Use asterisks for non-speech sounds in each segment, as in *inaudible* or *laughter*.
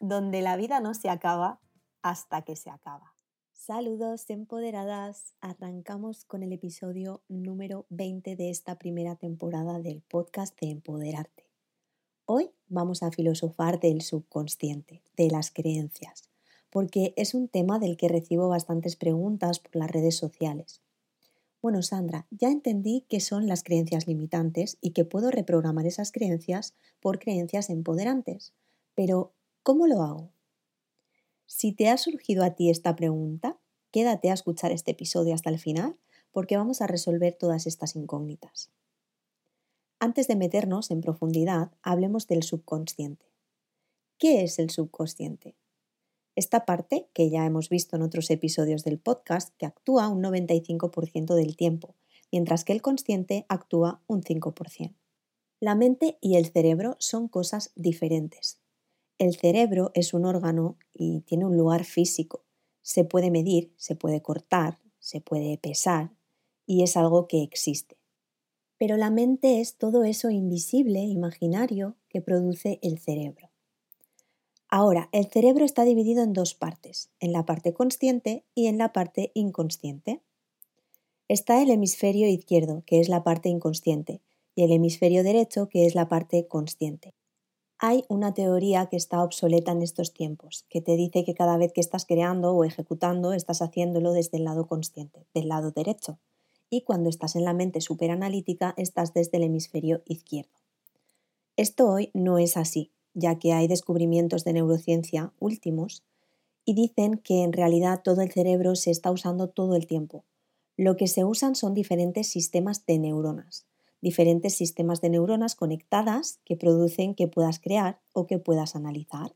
donde la vida no se acaba hasta que se acaba. Saludos empoderadas, arrancamos con el episodio número 20 de esta primera temporada del podcast de Empoderarte. Hoy vamos a filosofar del subconsciente, de las creencias, porque es un tema del que recibo bastantes preguntas por las redes sociales. Bueno, Sandra, ya entendí qué son las creencias limitantes y que puedo reprogramar esas creencias por creencias empoderantes, pero ¿Cómo lo hago? Si te ha surgido a ti esta pregunta, quédate a escuchar este episodio hasta el final porque vamos a resolver todas estas incógnitas. Antes de meternos en profundidad, hablemos del subconsciente. ¿Qué es el subconsciente? Esta parte, que ya hemos visto en otros episodios del podcast, que actúa un 95% del tiempo, mientras que el consciente actúa un 5%. La mente y el cerebro son cosas diferentes, el cerebro es un órgano y tiene un lugar físico. Se puede medir, se puede cortar, se puede pesar y es algo que existe. Pero la mente es todo eso invisible, imaginario, que produce el cerebro. Ahora, el cerebro está dividido en dos partes, en la parte consciente y en la parte inconsciente. Está el hemisferio izquierdo, que es la parte inconsciente, y el hemisferio derecho, que es la parte consciente. Hay una teoría que está obsoleta en estos tiempos, que te dice que cada vez que estás creando o ejecutando, estás haciéndolo desde el lado consciente, del lado derecho. Y cuando estás en la mente superanalítica, estás desde el hemisferio izquierdo. Esto hoy no es así, ya que hay descubrimientos de neurociencia últimos y dicen que en realidad todo el cerebro se está usando todo el tiempo. Lo que se usan son diferentes sistemas de neuronas diferentes sistemas de neuronas conectadas que producen que puedas crear o que puedas analizar.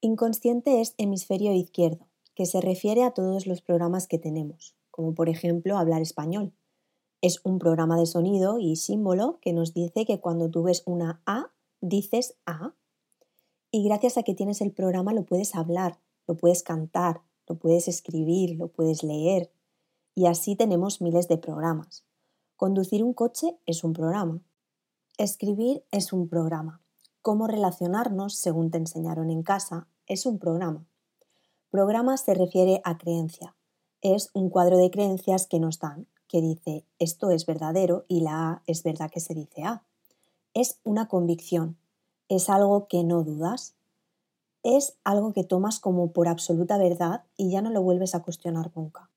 Inconsciente es hemisferio izquierdo, que se refiere a todos los programas que tenemos, como por ejemplo hablar español. Es un programa de sonido y símbolo que nos dice que cuando tú ves una A, dices A. Y gracias a que tienes el programa lo puedes hablar, lo puedes cantar, lo puedes escribir, lo puedes leer. Y así tenemos miles de programas. Conducir un coche es un programa. Escribir es un programa. Cómo relacionarnos, según te enseñaron en casa, es un programa. Programa se refiere a creencia. Es un cuadro de creencias que nos dan, que dice esto es verdadero y la A es verdad que se dice A. Es una convicción. Es algo que no dudas. Es algo que tomas como por absoluta verdad y ya no lo vuelves a cuestionar nunca.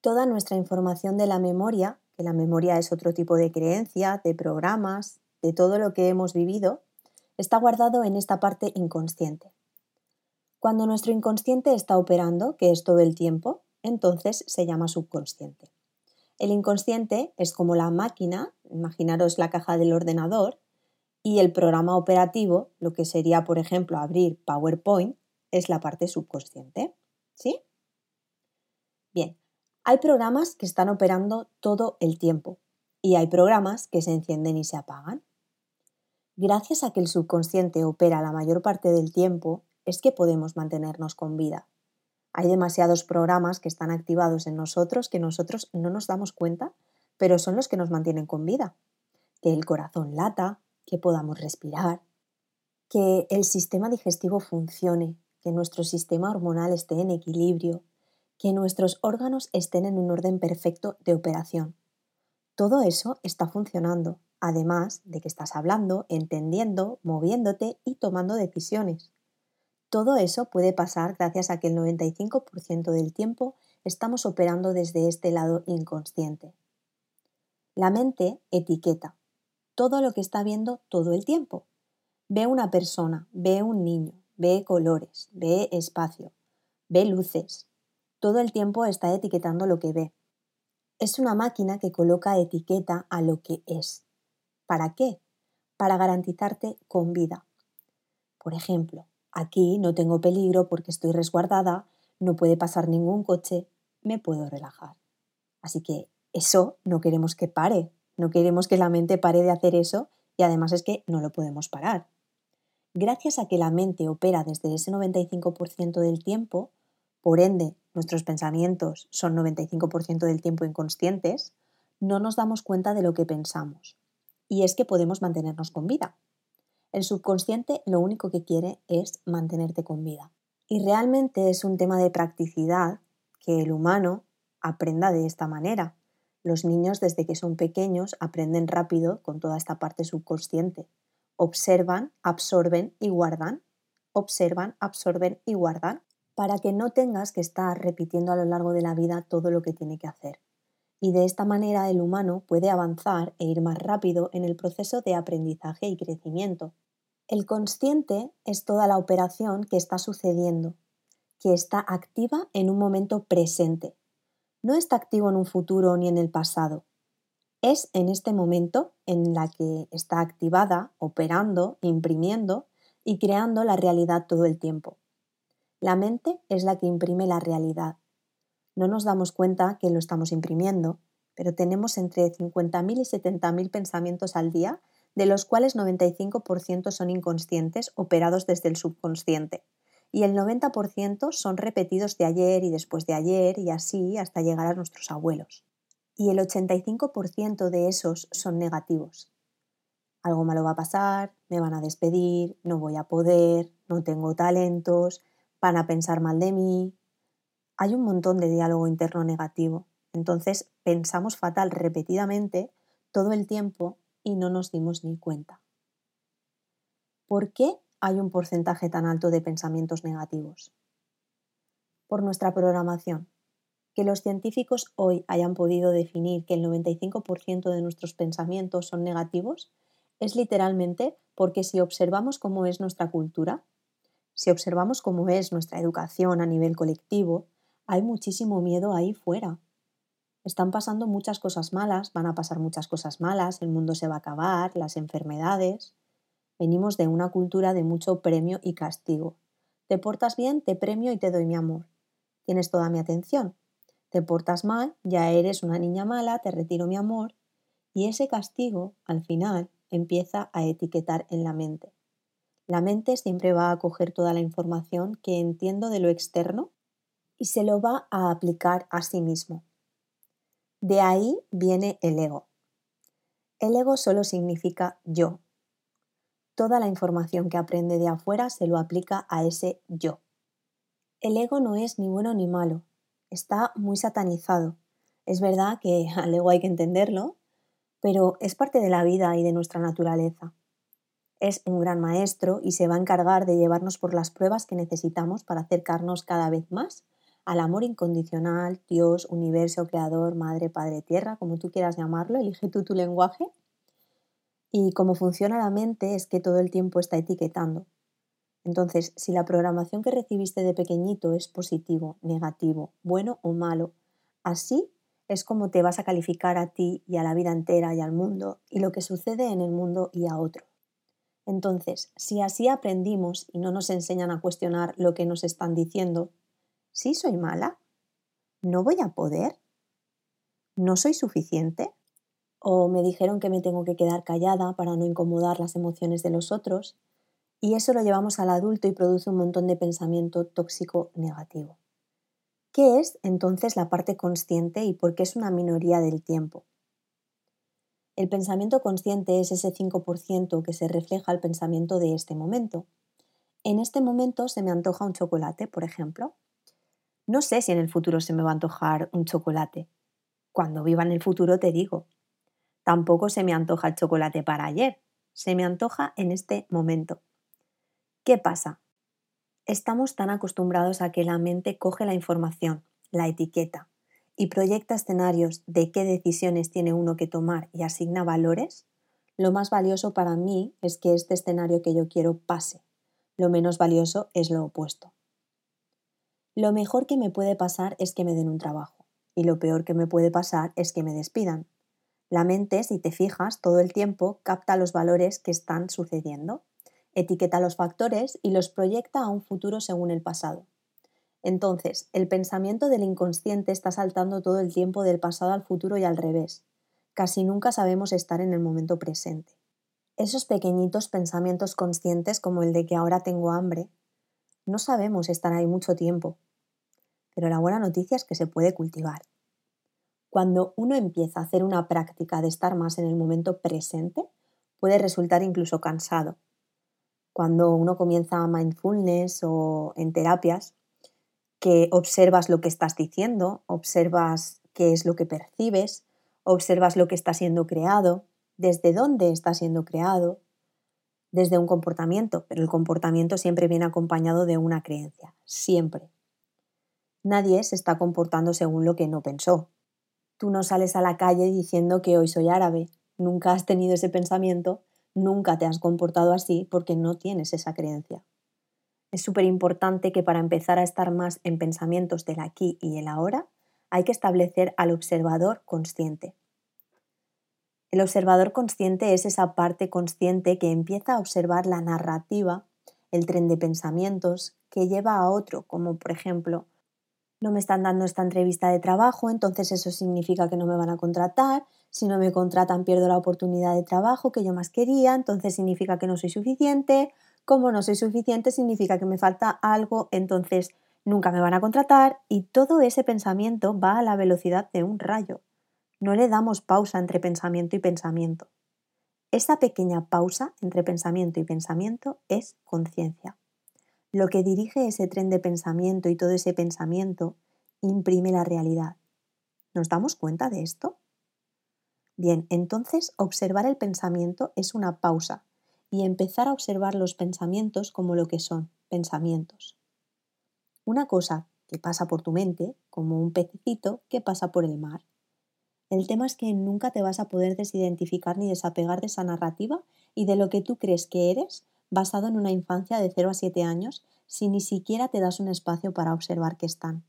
Toda nuestra información de la memoria que la memoria es otro tipo de creencia, de programas, de todo lo que hemos vivido, está guardado en esta parte inconsciente. Cuando nuestro inconsciente está operando, que es todo el tiempo, entonces se llama subconsciente. El inconsciente es como la máquina, imaginaros la caja del ordenador, y el programa operativo, lo que sería, por ejemplo, abrir PowerPoint, es la parte subconsciente. ¿Sí? Hay programas que están operando todo el tiempo y hay programas que se encienden y se apagan. Gracias a que el subconsciente opera la mayor parte del tiempo, es que podemos mantenernos con vida. Hay demasiados programas que están activados en nosotros que nosotros no nos damos cuenta, pero son los que nos mantienen con vida. Que el corazón lata, que podamos respirar, que el sistema digestivo funcione, que nuestro sistema hormonal esté en equilibrio, que nuestros órganos estén en un orden perfecto de operación. Todo eso está funcionando, además de que estás hablando, entendiendo, moviéndote y tomando decisiones. Todo eso puede pasar gracias a que el 95% del tiempo estamos operando desde este lado inconsciente. La mente etiqueta todo lo que está viendo todo el tiempo. Ve una persona, ve un niño, ve colores, ve espacio, ve luces. Todo el tiempo está etiquetando lo que ve. Es una máquina que coloca etiqueta a lo que es. ¿Para qué? Para garantizarte con vida. Por ejemplo, aquí no tengo peligro porque estoy resguardada, no puede pasar ningún coche, me puedo relajar. Así que eso no queremos que pare, no queremos que la mente pare de hacer eso y además es que no lo podemos parar. Gracias a que la mente opera desde ese 95% del tiempo, por ende nuestros pensamientos son 95% del tiempo inconscientes, no nos damos cuenta de lo que pensamos. Y es que podemos mantenernos con vida. El subconsciente lo único que quiere es mantenerte con vida. Y realmente es un tema de practicidad que el humano aprenda de esta manera. Los niños desde que son pequeños aprenden rápido con toda esta parte subconsciente. Observan, absorben y guardan. Observan, absorben y guardan para que no tengas que estar repitiendo a lo largo de la vida todo lo que tiene que hacer. Y de esta manera el humano puede avanzar e ir más rápido en el proceso de aprendizaje y crecimiento. El consciente es toda la operación que está sucediendo, que está activa en un momento presente, no está activo en un futuro ni en el pasado. Es en este momento en la que está activada, operando, imprimiendo y creando la realidad todo el tiempo. La mente es la que imprime la realidad. No nos damos cuenta que lo estamos imprimiendo, pero tenemos entre 50.000 y 70.000 pensamientos al día, de los cuales 95% son inconscientes operados desde el subconsciente y el 90% son repetidos de ayer y después de ayer y así hasta llegar a nuestros abuelos. Y el 85% de esos son negativos. Algo malo va a pasar, me van a despedir, no voy a poder, no tengo talentos, van a pensar mal de mí. Hay un montón de diálogo interno negativo. Entonces pensamos fatal repetidamente todo el tiempo y no nos dimos ni cuenta. ¿Por qué hay un porcentaje tan alto de pensamientos negativos? Por nuestra programación. Que los científicos hoy hayan podido definir que el 95% de nuestros pensamientos son negativos es literalmente porque si observamos cómo es nuestra cultura, si observamos cómo es nuestra educación a nivel colectivo, hay muchísimo miedo ahí fuera. Están pasando muchas cosas malas, van a pasar muchas cosas malas, el mundo se va a acabar, las enfermedades. Venimos de una cultura de mucho premio y castigo. Te portas bien, te premio y te doy mi amor. Tienes toda mi atención. Te portas mal, ya eres una niña mala, te retiro mi amor. Y ese castigo, al final, empieza a etiquetar en la mente. La mente siempre va a coger toda la información que entiendo de lo externo y se lo va a aplicar a sí mismo. De ahí viene el ego. El ego solo significa yo, toda la información que aprende de afuera se lo aplica a ese yo. El ego no es ni bueno ni malo, está muy satanizado. Es verdad que *laughs* al ego hay que entenderlo, pero es parte de la vida y de nuestra naturaleza. Es un gran maestro y se va a encargar de llevarnos por las pruebas que necesitamos para acercarnos cada vez más al amor incondicional, Dios, universo, creador, madre, padre, tierra, como tú quieras llamarlo, elige tú tu lenguaje y cómo funciona la mente es que todo el tiempo está etiquetando. Entonces, si la programación que recibiste de pequeñito es positivo, negativo, bueno o malo, así es como te vas a calificar a ti y a la vida entera y al mundo y lo que sucede en el mundo y a otro. Entonces, si así aprendimos y no nos enseñan a cuestionar lo que nos están diciendo, ¿sí soy mala? ¿No voy a poder? ¿No soy suficiente? o me dijeron que me tengo que quedar callada para no incomodar las emociones de los otros, y eso lo llevamos al adulto y produce un montón de pensamiento tóxico negativo. ¿Qué es entonces la parte consciente y por qué es una minoría del tiempo? El pensamiento consciente es ese 5% que se refleja al pensamiento de este momento. En este momento se me antoja un chocolate, por ejemplo. No sé si en el futuro se me va a antojar un chocolate. Cuando viva en el futuro te digo, Tampoco se me antoja el chocolate para ayer, se me antoja en este momento. ¿Qué pasa? Estamos tan acostumbrados a que la mente coge la información, la etiqueta, y proyecta escenarios de qué decisiones tiene uno que tomar y asigna valores, lo más valioso para mí es que este escenario que yo quiero pase. Lo menos valioso es lo opuesto. Lo mejor que me puede pasar es que me den un trabajo y lo peor que me puede pasar es que me despidan. La mente, si te fijas, todo el tiempo capta los valores que están sucediendo, etiqueta los factores y los proyecta a un futuro según el pasado. Entonces, el pensamiento del inconsciente está saltando todo el tiempo del pasado al futuro y al revés. Casi nunca sabemos estar en el momento presente. Esos pequeñitos pensamientos conscientes como el de que ahora tengo hambre, no sabemos estar ahí mucho tiempo. Pero la buena noticia es que se puede cultivar. Cuando uno empieza a hacer una práctica de estar más en el momento presente, puede resultar incluso cansado. Cuando uno comienza a mindfulness o en terapias, que observas lo que estás diciendo, observas qué es lo que percibes, observas lo que está siendo creado, desde dónde está siendo creado, desde un comportamiento, pero el comportamiento siempre viene acompañado de una creencia, siempre. Nadie se está comportando según lo que no pensó. Tú no sales a la calle diciendo que hoy soy árabe, nunca has tenido ese pensamiento, nunca te has comportado así porque no tienes esa creencia. Es súper importante que para empezar a estar más en pensamientos del aquí y el ahora, hay que establecer al observador consciente. El observador consciente es esa parte consciente que empieza a observar la narrativa, el tren de pensamientos que lleva a otro, como por ejemplo, no me están dando esta entrevista de trabajo, entonces eso significa que no me van a contratar, si no me contratan pierdo la oportunidad de trabajo que yo más quería, entonces significa que no soy suficiente, como no soy suficiente significa que me falta algo, entonces nunca me van a contratar y todo ese pensamiento va a la velocidad de un rayo. No le damos pausa entre pensamiento y pensamiento. Esa pequeña pausa entre pensamiento y pensamiento es conciencia. Lo que dirige ese tren de pensamiento y todo ese pensamiento imprime la realidad. ¿Nos damos cuenta de esto? Bien, entonces observar el pensamiento es una pausa y empezar a observar los pensamientos como lo que son, pensamientos. Una cosa que pasa por tu mente, como un pececito que pasa por el mar. El tema es que nunca te vas a poder desidentificar ni desapegar de esa narrativa y de lo que tú crees que eres basado en una infancia de 0 a 7 años si ni siquiera te das un espacio para observar que están.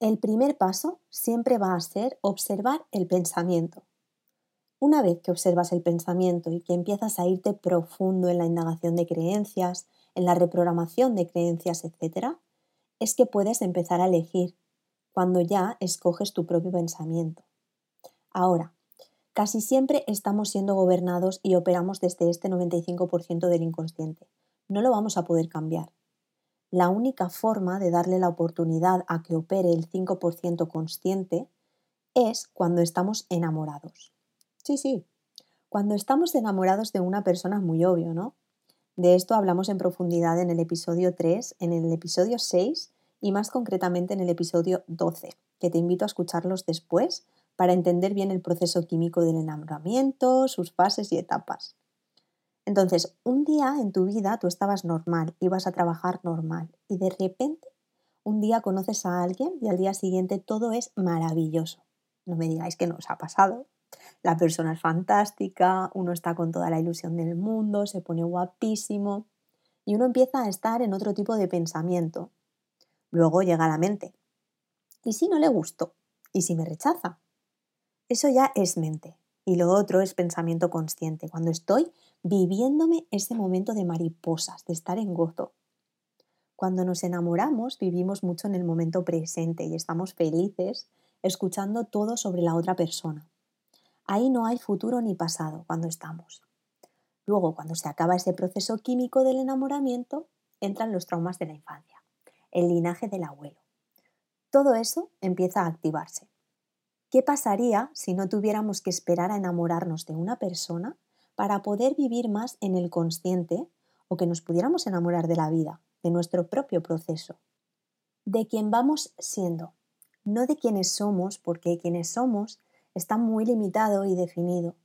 El primer paso siempre va a ser observar el pensamiento. Una vez que observas el pensamiento y que empiezas a irte profundo en la indagación de creencias, en la reprogramación de creencias, etc., es que puedes empezar a elegir cuando ya escoges tu propio pensamiento. Ahora, casi siempre estamos siendo gobernados y operamos desde este 95% del inconsciente. No lo vamos a poder cambiar. La única forma de darle la oportunidad a que opere el 5% consciente es cuando estamos enamorados. Sí, sí. Cuando estamos enamorados de una persona es muy obvio, ¿no? De esto hablamos en profundidad en el episodio 3, en el episodio 6 y más concretamente en el episodio 12, que te invito a escucharlos después para entender bien el proceso químico del enamoramiento, sus fases y etapas. Entonces, un día en tu vida tú estabas normal, ibas a trabajar normal y de repente un día conoces a alguien y al día siguiente todo es maravilloso. No me digáis que no os ha pasado la persona es fantástica, uno está con toda la ilusión del mundo, se pone guapísimo y uno empieza a estar en otro tipo de pensamiento. Luego llega la mente. ¿Y si no le gusto? ¿Y si me rechaza? Eso ya es mente. Y lo otro es pensamiento consciente, cuando estoy viviéndome ese momento de mariposas, de estar en gozo. Cuando nos enamoramos vivimos mucho en el momento presente y estamos felices escuchando todo sobre la otra persona. Ahí no hay futuro ni pasado cuando estamos. Luego, cuando se acaba ese proceso químico del enamoramiento, entran los traumas de la infancia, el linaje del abuelo. Todo eso empieza a activarse. ¿Qué pasaría si no tuviéramos que esperar a enamorarnos de una persona para poder vivir más en el consciente o que nos pudiéramos enamorar de la vida, de nuestro propio proceso? De quien vamos siendo, no de quienes somos, porque quienes somos está muy limitado y definido.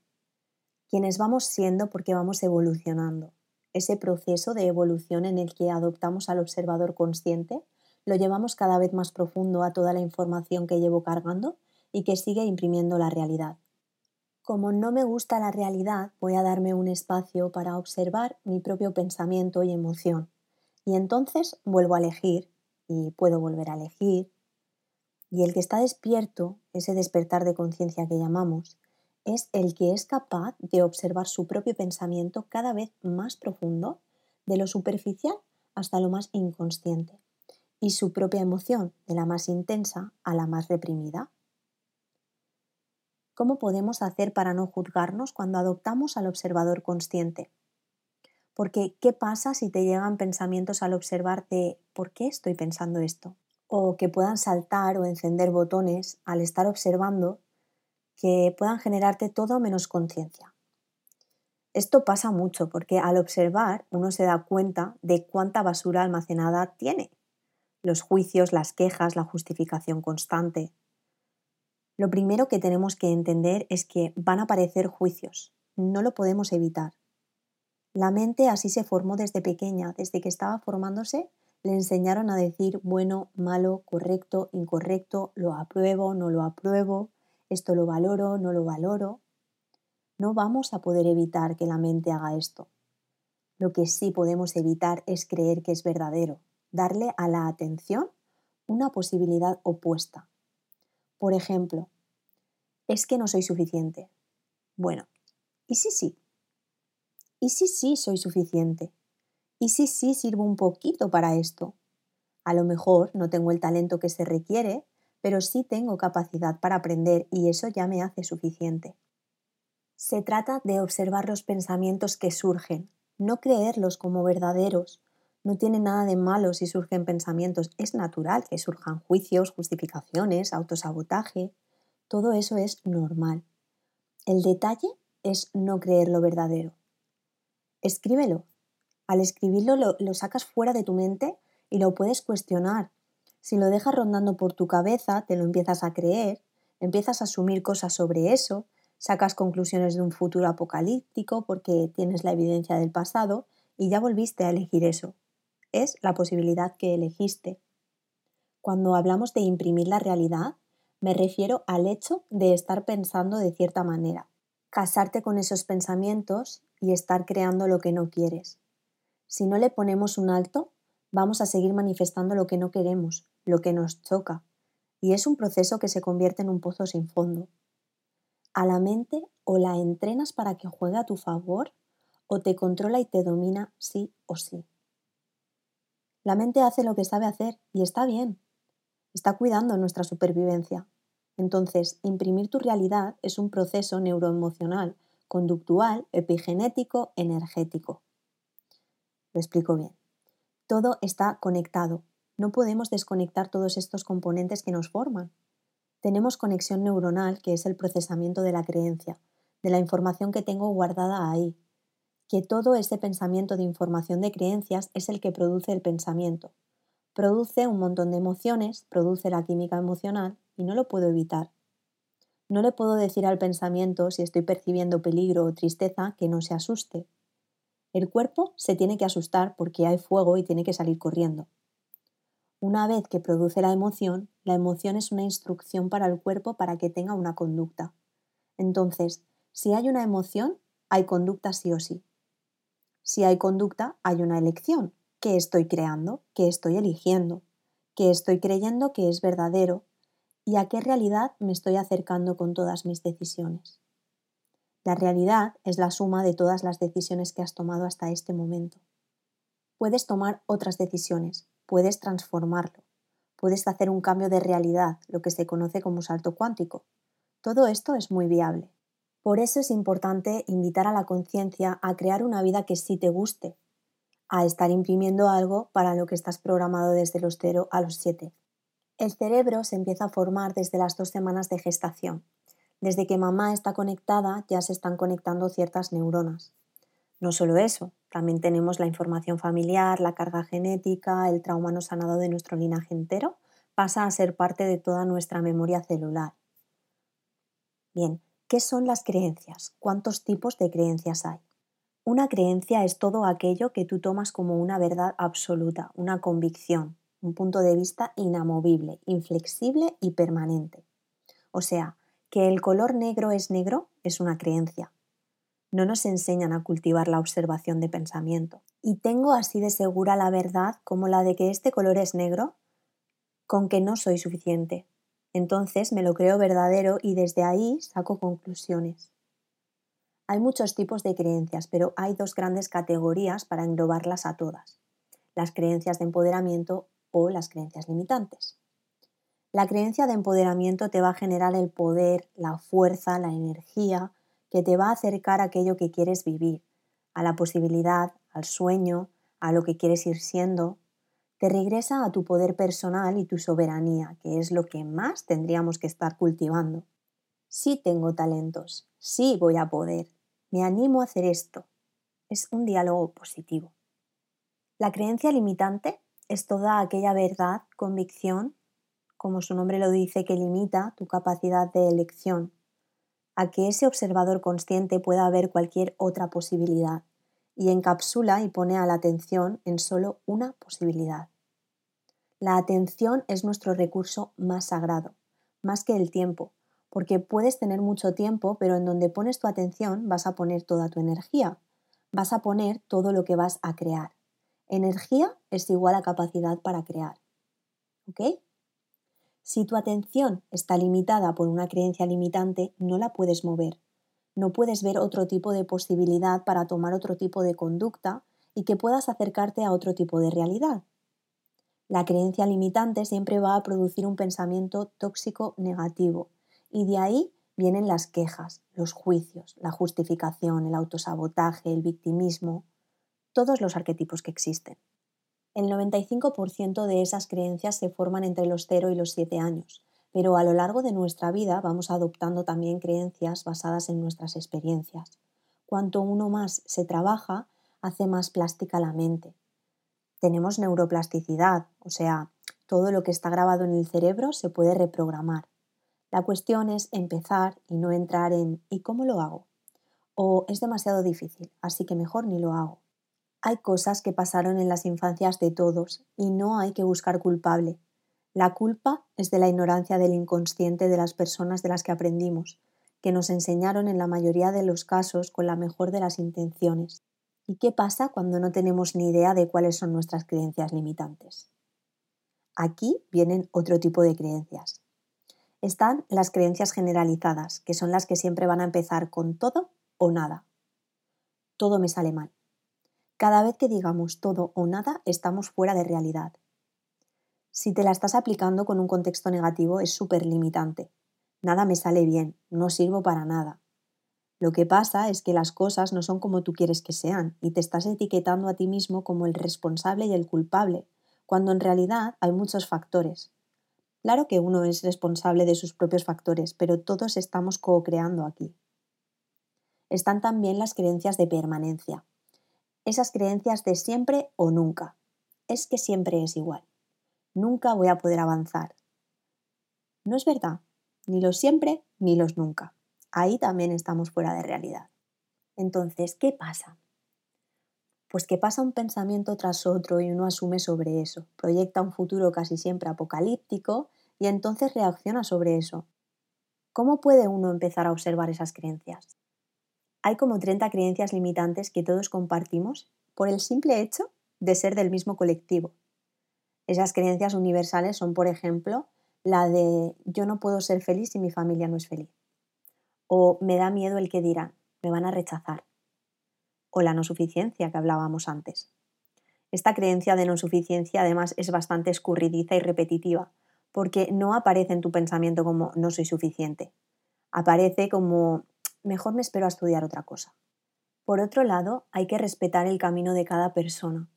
Quienes vamos siendo porque vamos evolucionando. Ese proceso de evolución en el que adoptamos al observador consciente lo llevamos cada vez más profundo a toda la información que llevo cargando y que sigue imprimiendo la realidad. Como no me gusta la realidad, voy a darme un espacio para observar mi propio pensamiento y emoción. Y entonces vuelvo a elegir y puedo volver a elegir. Y el que está despierto, ese despertar de conciencia que llamamos, es el que es capaz de observar su propio pensamiento cada vez más profundo, de lo superficial hasta lo más inconsciente, y su propia emoción, de la más intensa a la más reprimida. ¿Cómo podemos hacer para no juzgarnos cuando adoptamos al observador consciente? Porque, ¿qué pasa si te llegan pensamientos al observar de ¿por qué estoy pensando esto? O que puedan saltar o encender botones al estar observando que puedan generarte todo menos conciencia. Esto pasa mucho porque al observar uno se da cuenta de cuánta basura almacenada tiene. Los juicios, las quejas, la justificación constante. Lo primero que tenemos que entender es que van a aparecer juicios. No lo podemos evitar. La mente así se formó desde pequeña, desde que estaba formándose, le enseñaron a decir bueno, malo, correcto, incorrecto, lo apruebo, no lo apruebo, esto lo valoro, no lo valoro. No vamos a poder evitar que la mente haga esto. Lo que sí podemos evitar es creer que es verdadero, darle a la atención una posibilidad opuesta. Por ejemplo, es que no soy suficiente. Bueno, ¿y si sí? ¿Y si sí soy suficiente? ¿Y si sí sirvo un poquito para esto? A lo mejor no tengo el talento que se requiere, pero sí tengo capacidad para aprender y eso ya me hace suficiente. Se trata de observar los pensamientos que surgen, no creerlos como verdaderos. No tiene nada de malo si surgen pensamientos, es natural que surjan juicios, justificaciones, autosabotaje, todo eso es normal. El detalle es no creer lo verdadero. Escríbelo. Al escribirlo lo, sacas fuera de tu mente y lo puedes cuestionar si lo dejas rondando por tu cabeza, te lo empiezas a creer, empiezas a asumir cosas sobre eso, sacas conclusiones de un futuro apocalíptico porque tienes la evidencia del pasado y ya volviste a elegir eso. Es la posibilidad que elegiste. Cuando hablamos de imprimir la realidad, me refiero al hecho de estar pensando de cierta manera, casarte con esos pensamientos y estar creando lo que no quieres. Si no le ponemos un alto, vamos a seguir manifestando lo que no queremos, lo que nos choca, y es un proceso que se convierte en un pozo sin fondo. A la mente o la entrenas para que juegue a tu favor o te controla y te domina sí o sí. La mente hace lo que sabe hacer y está bien. Está cuidando nuestra supervivencia. Entonces, imprimir tu realidad es un proceso neuroemocional, conductual, epigenético, energético. Lo explico bien. Todo está conectado. No podemos desconectar todos estos componentes que nos forman. Tenemos conexión neuronal, que es el procesamiento de la creencia, de la información que tengo guardada ahí, que todo ese pensamiento de información de creencias es el que produce el pensamiento. Produce un montón de emociones, produce la química emocional y no lo puedo evitar. No le puedo decir al pensamiento si estoy percibiendo peligro o tristeza que no se asuste, el cuerpo se tiene que asustar porque hay fuego y tiene que salir corriendo. Una vez que produce la emoción, la emoción es una instrucción para el cuerpo para que tenga una conducta. Entonces, si hay una emoción, hay conducta sí o sí. Si hay conducta, hay una elección. ¿Qué estoy creando? ¿Qué estoy eligiendo? ¿Qué estoy creyendo que es verdadero? ¿Y a qué realidad me estoy acercando con todas mis decisiones? La realidad es la suma de todas las decisiones que has tomado hasta este momento. Puedes tomar otras decisiones, puedes transformarlo, puedes hacer un cambio de realidad, lo que se conoce como salto cuántico. Todo esto es muy viable. Por eso es importante invitar a la conciencia a crear una vida que sí te guste, a estar imprimiendo algo para lo que estás programado desde los 0 a los 7. El cerebro se empieza a formar desde las dos semanas de gestación, desde que mamá está conectada ya se están conectando ciertas neuronas. No solo eso, también tenemos la información familiar, la carga genética, el trauma no sanado de nuestro linaje entero, pasa a ser parte de toda nuestra memoria celular. Bien, ¿qué son las creencias? ¿Cuántos tipos de creencias hay? Una creencia es todo aquello que tú tomas como una verdad absoluta, una convicción, un punto de vista inamovible, inflexible y permanente O sea, que el color negro es negro es una creencia. No nos enseñan a cultivar la observación de pensamiento. Y tengo así de segura la verdad como la de que este color es negro, con que no soy suficiente. Entonces me lo creo verdadero y desde ahí saco conclusiones. Hay muchos tipos de creencias, pero hay dos grandes categorías para englobarlas a todas. Las creencias de empoderamiento o las creencias limitantes. La creencia de empoderamiento te va a generar el poder, la fuerza, la energía que te va a acercar a aquello que quieres vivir, a la posibilidad, al sueño, a lo que quieres ir siendo. Te regresa a tu poder personal y tu soberanía, que es lo que más tendríamos que estar cultivando. Sí tengo talentos, sí voy a poder, me animo a hacer esto. Es un diálogo positivo. La creencia limitante es toda aquella verdad, convicción como su nombre lo dice, que limita tu capacidad de elección, a que ese observador consciente pueda ver cualquier otra posibilidad y encapsula y pone a la atención en solo una posibilidad. La atención es nuestro recurso más sagrado, más que el tiempo, porque puedes tener mucho tiempo, pero en donde pones tu atención vas a poner toda tu energía, vas a poner todo lo que vas a crear. Energía es igual a capacidad para crear. ¿Ok? Si tu atención está limitada por una creencia limitante, no la puedes mover. No puedes ver otro tipo de posibilidad para tomar otro tipo de conducta y que puedas acercarte a otro tipo de realidad. La creencia limitante siempre va a producir un pensamiento tóxico negativo y de ahí vienen las quejas, los juicios, la justificación, el autosabotaje, el victimismo, todos los arquetipos que existen. El 95% de esas creencias se forman entre los 0 y los 7 años, pero a lo largo de nuestra vida vamos adoptando también creencias basadas en nuestras experiencias. Cuanto uno más se trabaja, hace más plástica la mente. Tenemos neuroplasticidad, o sea, todo lo que está grabado en el cerebro se puede reprogramar. La cuestión es empezar y no entrar en ¿y cómo lo hago? O es demasiado difícil, así que mejor ni lo hago. Hay cosas que pasaron en las infancias de todos y no hay que buscar culpable. La culpa es de la ignorancia del inconsciente de las personas de las que aprendimos, que nos enseñaron en la mayoría de los casos con la mejor de las intenciones. ¿Y qué pasa cuando no tenemos ni idea de cuáles son nuestras creencias limitantes? Aquí vienen otro tipo de creencias. Están las creencias generalizadas, que son las que siempre van a empezar con todo o nada. Todo me sale mal. Cada vez que digamos todo o nada, estamos fuera de realidad. Si te la estás aplicando con un contexto negativo, es súper limitante. Nada me sale bien, no sirvo para nada. Lo que pasa es que las cosas no son como tú quieres que sean y te estás etiquetando a ti mismo como el responsable y el culpable, cuando en realidad hay muchos factores. Claro que uno es responsable de sus propios factores, pero todos estamos co-creando aquí. Están también las creencias de permanencia esas creencias de siempre o nunca. Es que siempre es igual. Nunca voy a poder avanzar. No es verdad, ni los siempre ni los nunca. Ahí también estamos fuera de realidad. Entonces, ¿qué pasa? Pues que pasa un pensamiento tras otro y uno asume sobre eso, proyecta un futuro casi siempre apocalíptico y entonces reacciona sobre eso. ¿Cómo puede uno empezar a observar esas creencias? Hay como 30 creencias limitantes que todos compartimos por el simple hecho de ser del mismo colectivo. Esas creencias universales son, por ejemplo, la de yo no puedo ser feliz si mi familia no es feliz. O me da miedo el que dirán, me van a rechazar. O la no suficiencia que hablábamos antes. Esta creencia de no suficiencia además es bastante escurridiza y repetitiva, porque no aparece en tu pensamiento como no soy suficiente. Aparece como mejor me espero a estudiar otra cosa. Por otro lado, hay que respetar el camino de cada persona.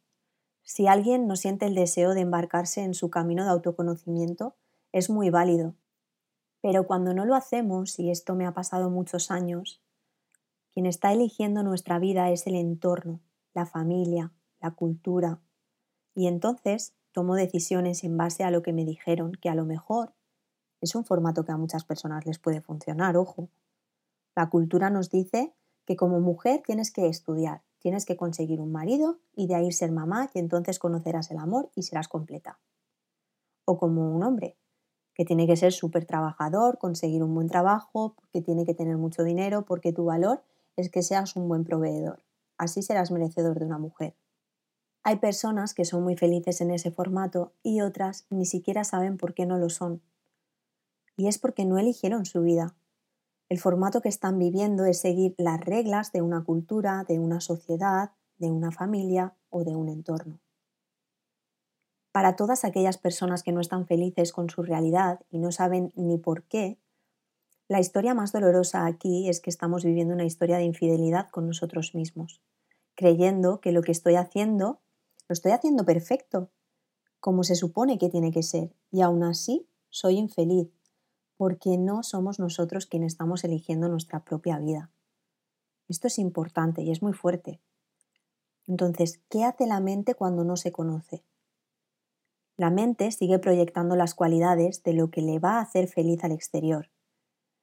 Si alguien no siente el deseo de embarcarse en su camino de autoconocimiento, es muy válido. Pero cuando no lo hacemos, y esto me ha pasado muchos años, quien está eligiendo nuestra vida es el entorno, la familia, la cultura. Y entonces tomo decisiones en base a lo que me dijeron, que a lo mejor es un formato que a muchas personas les puede funcionar, ojo, la cultura nos dice que como mujer tienes que estudiar, tienes que conseguir un marido y de ahí ser mamá y entonces conocerás el amor y serás completa. O como un hombre, que tiene que ser súper trabajador, conseguir un buen trabajo, que tiene que tener mucho dinero, porque tu valor es que seas un buen proveedor. Así serás merecedor de una mujer. Hay personas que son muy felices en ese formato y otras ni siquiera saben por qué no lo son. Y es porque no eligieron su vida. El formato que están viviendo es seguir las reglas de una cultura, de una sociedad, de una familia o de un entorno. Para todas aquellas personas que no están felices con su realidad y no saben ni por qué, la historia más dolorosa aquí es que estamos viviendo una historia de infidelidad con nosotros mismos, creyendo que lo que estoy haciendo lo estoy haciendo perfecto, como se supone que tiene que ser, y aún así soy infeliz, porque no somos nosotros quienes estamos eligiendo nuestra propia vida. Esto es importante y es muy fuerte. Entonces, ¿qué hace la mente cuando no se conoce? La mente sigue proyectando las cualidades de lo que le va a hacer feliz al exterior.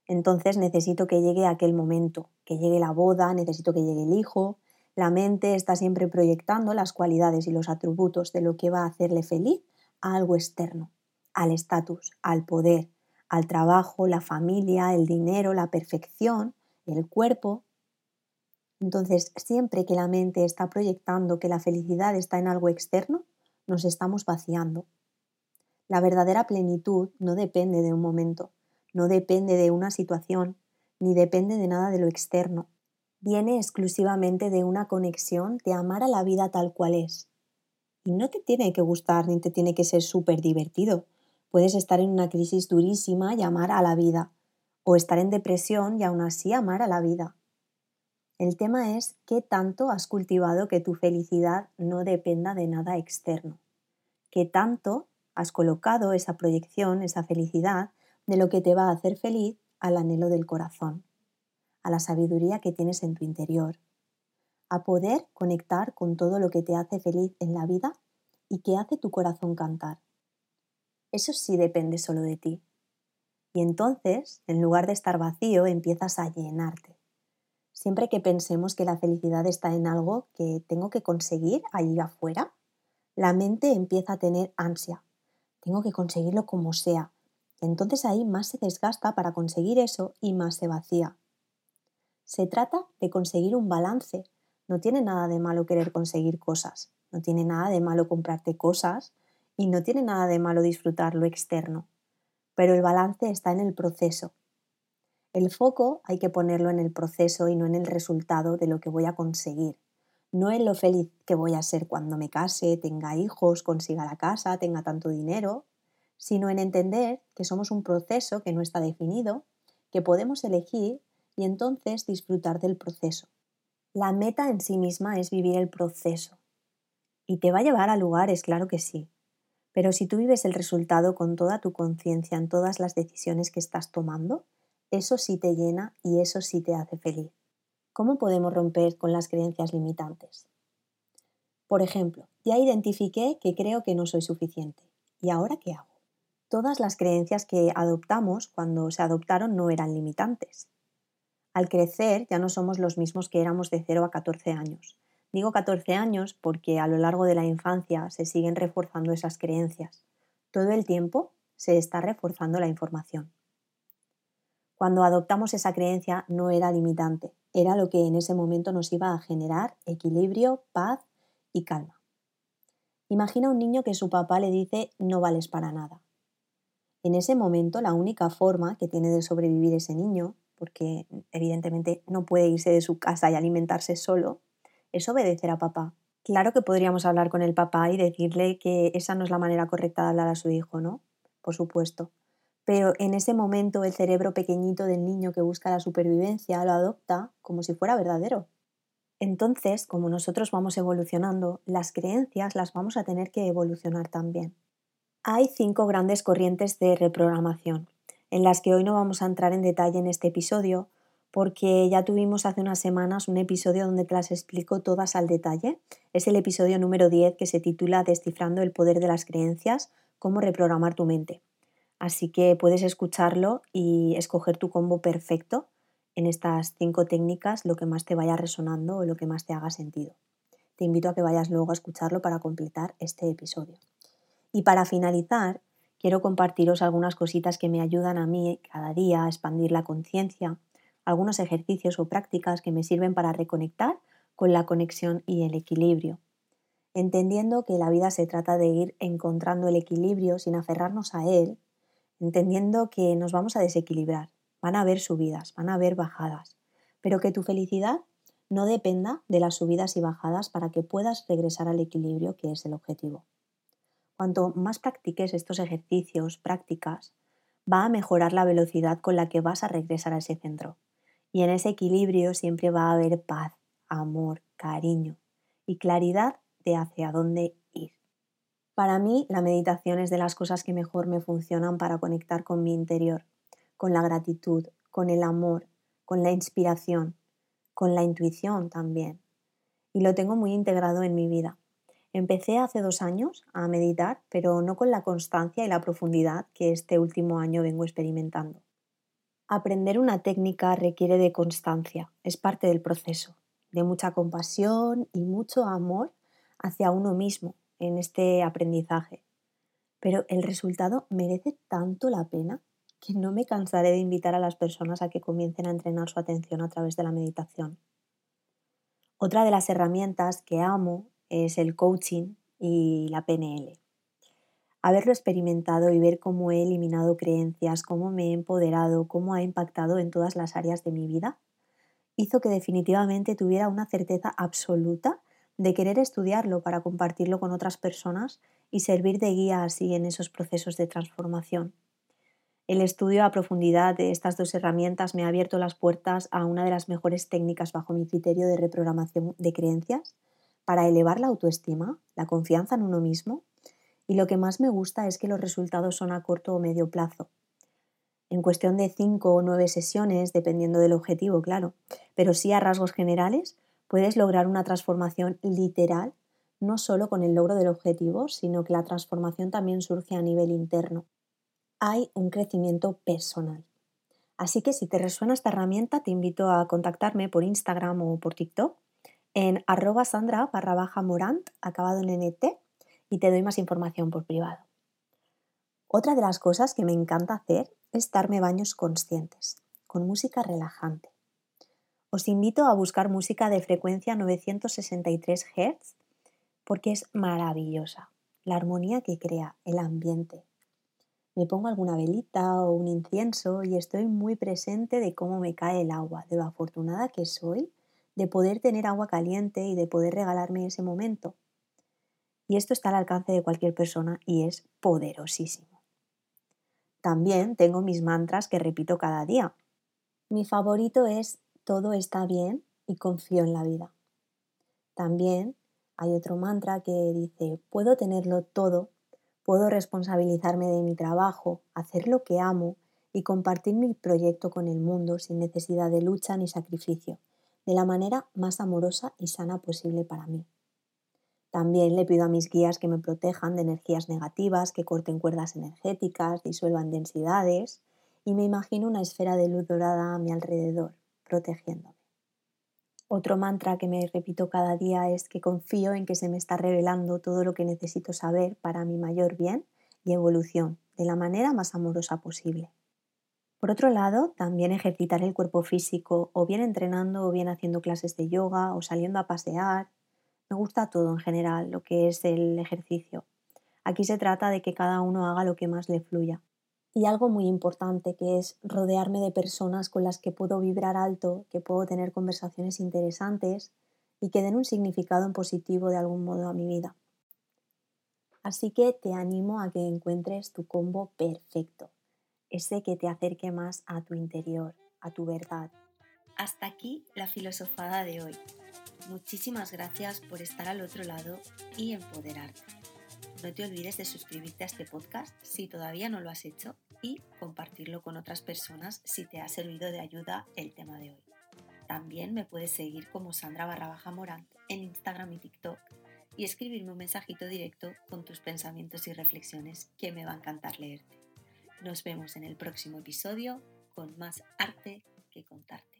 Entonces necesito que llegue aquel momento, que llegue la boda, necesito que llegue el hijo. La mente está siempre proyectando las cualidades y los atributos de lo que va a hacerle feliz a algo externo, al estatus, al poder, al trabajo, la familia, el dinero, la perfección, el cuerpo. Entonces, siempre que la mente está proyectando que la felicidad está en algo externo, nos estamos vaciando. La verdadera plenitud no depende de un momento, no depende de una situación, ni depende de nada de lo externo. Viene exclusivamente de una conexión de amar a la vida tal cual es. Y no te tiene que gustar ni te tiene que ser súper divertido. Puedes estar en una crisis durísima y amar a la vida, o estar en depresión y aún así amar a la vida. El tema es qué tanto has cultivado que tu felicidad no dependa de nada externo. Qué tanto has colocado esa proyección, esa felicidad, de lo que te va a hacer feliz al anhelo del corazón, a la sabiduría que tienes en tu interior, a poder conectar con todo lo que te hace feliz en la vida y que hace tu corazón cantar. Eso sí depende solo de ti. Y entonces, en lugar de estar vacío, empiezas a llenarte Siempre que pensemos que la felicidad está en algo que tengo que conseguir allí afuera, la mente empieza a tener ansia. Tengo que conseguirlo como sea. Entonces ahí más se desgasta para conseguir eso y más se vacía. Se trata de conseguir un balance. No tiene nada de malo querer conseguir cosas. No tiene nada de malo comprarte cosas y no tiene nada de malo disfrutar lo externo. Pero el balance está en el proceso, el foco hay que ponerlo en el proceso y no en el resultado de lo que voy a conseguir. No en lo feliz que voy a ser cuando me case, tenga hijos, consiga la casa, tenga tanto dinero, sino en entender que somos un proceso que no está definido, que podemos elegir y entonces disfrutar del proceso. La meta en sí misma es vivir el proceso. ¿Y te va a llevar a lugares? Claro que sí. Pero si tú vives el resultado con toda tu conciencia en todas las decisiones que estás tomando, eso sí te llena y eso sí te hace feliz. ¿Cómo podemos romper con las creencias limitantes? Por ejemplo, ya identifiqué que creo que no soy suficiente. ¿Y ahora qué hago? Todas las creencias que adoptamos cuando se adoptaron no eran limitantes. Al crecer ya no somos los mismos que éramos de 0 a 14 años. Digo 14 años porque a lo largo de la infancia se siguen reforzando esas creencias. Todo el tiempo se está reforzando la información. Cuando adoptamos esa creencia no era limitante, era lo que en ese momento nos iba a generar equilibrio, paz y calma. Imagina un niño que su papá le dice no vales para nada. En ese momento la única forma que tiene de sobrevivir ese niño, porque evidentemente no puede irse de su casa y alimentarse solo, es obedecer a papá. Claro que podríamos hablar con el papá y decirle que esa no es la manera correcta de hablar a su hijo, ¿no? Por supuesto pero en ese momento el cerebro pequeñito del niño que busca la supervivencia lo adopta como si fuera verdadero. Entonces, como nosotros vamos evolucionando, las creencias las vamos a tener que evolucionar también. Hay cinco grandes corrientes de reprogramación, en las que hoy no vamos a entrar en detalle en este episodio, porque ya tuvimos hace unas semanas un episodio donde te las explico todas al detalle. Es el episodio número 10 que se titula Descifrando el poder de las creencias, cómo reprogramar tu mente. Así que puedes escucharlo y escoger tu combo perfecto en estas cinco técnicas, lo que más te vaya resonando o lo que más te haga sentido. Te invito a que vayas luego a escucharlo para completar este episodio. Y para finalizar, quiero compartiros algunas cositas que me ayudan a mí cada día a expandir la conciencia, algunos ejercicios o prácticas que me sirven para reconectar con la conexión y el equilibrio, entendiendo que la vida se trata de ir encontrando el equilibrio sin aferrarnos a él, entendiendo que nos vamos a desequilibrar, van a haber subidas, van a haber bajadas, pero que tu felicidad no dependa de las subidas y bajadas para que puedas regresar al equilibrio que es el objetivo. Cuanto más practiques estos ejercicios, prácticas, va a mejorar la velocidad con la que vas a regresar a ese centro. Y en ese equilibrio siempre va a haber paz, amor, cariño y claridad de hacia dónde ir. Para mí, la meditación es de las cosas que mejor me funcionan para conectar con mi interior, con la gratitud, con el amor, con la inspiración, con la intuición también. Y lo tengo muy integrado en mi vida. Empecé hace dos años a meditar, pero no con la constancia y la profundidad que este último año vengo experimentando. Aprender una técnica requiere de constancia, es parte del proceso, de mucha compasión y mucho amor hacia uno mismo en este aprendizaje. Pero el resultado merece tanto la pena que no me cansaré de invitar a las personas a que comiencen a entrenar su atención a través de la meditación. Otra de las herramientas que amo es el coaching y la PNL. Haberlo experimentado y ver cómo he eliminado creencias, cómo me he empoderado, cómo ha impactado en todas las áreas de mi vida, hizo que definitivamente tuviera una certeza absoluta de querer estudiarlo para compartirlo con otras personas y servir de guía así en esos procesos de transformación. El estudio a profundidad de estas dos herramientas me ha abierto las puertas a una de las mejores técnicas bajo mi criterio de reprogramación de creencias para elevar la autoestima, la confianza en uno mismo y lo que más me gusta es que los resultados son a corto o medio plazo. En cuestión de cinco o nueve sesiones, dependiendo del objetivo, claro, pero sí a rasgos generales, puedes lograr una transformación literal, no solo con el logro del objetivo, sino que la transformación también surge a nivel interno hay un crecimiento personal. Así que si te resuena esta herramienta, te invito a contactarme por Instagram o por TikTok en arroba sandra barra baja morant, acabado en NT, y te doy más información por privado. Otra de las cosas que me encanta hacer es darme baños conscientes, con música relajante. Os invito a buscar música de frecuencia 963 Hz porque es maravillosa. La armonía que crea, el ambiente, me pongo alguna velita o un incienso y estoy muy presente de cómo me cae el agua, de lo afortunada que soy de poder tener agua caliente y de poder regalarme ese momento. Y esto está al alcance de cualquier persona y es poderosísimo. También tengo mis mantras que repito cada día. Mi favorito es todo está bien y confío en la vida. También hay otro mantra que dice puedo tenerlo todo Puedo responsabilizarme de mi trabajo, hacer lo que amo y compartir mi proyecto con el mundo sin necesidad de lucha ni sacrificio, de la manera más amorosa y sana posible para mí. También le pido a mis guías que me protejan de energías negativas, que corten cuerdas energéticas, disuelvan densidades y me imagino una esfera de luz dorada a mi alrededor, protegiéndome. Otro mantra que me repito cada día es que confío en que se me está revelando todo lo que necesito saber para mi mayor bien y evolución, de la manera más amorosa posible. Por otro lado, también ejercitar el cuerpo físico, o bien entrenando, o bien haciendo clases de yoga, o saliendo a pasear. Me gusta todo en general, lo que es el ejercicio. Aquí se trata de que cada uno haga lo que más le fluya y algo muy importante que es rodearme de personas con las que puedo vibrar alto, que puedo tener conversaciones interesantes y que den un significado positivo de algún modo a mi vida. Así que te animo a que encuentres tu combo perfecto, ese que te acerque más a tu interior, a tu verdad. Hasta aquí la filosofada de hoy. Muchísimas gracias por estar al otro lado y empoderarte. No te olvides de suscribirte a este podcast si todavía no lo has hecho y compartirlo con otras personas si te ha servido de ayuda el tema de hoy. También me puedes seguir como Sandra barra baja Morant en Instagram y TikTok y escribirme un mensajito directo con tus pensamientos y reflexiones que me va a encantar leerte. Nos vemos en el próximo episodio con más arte que contarte.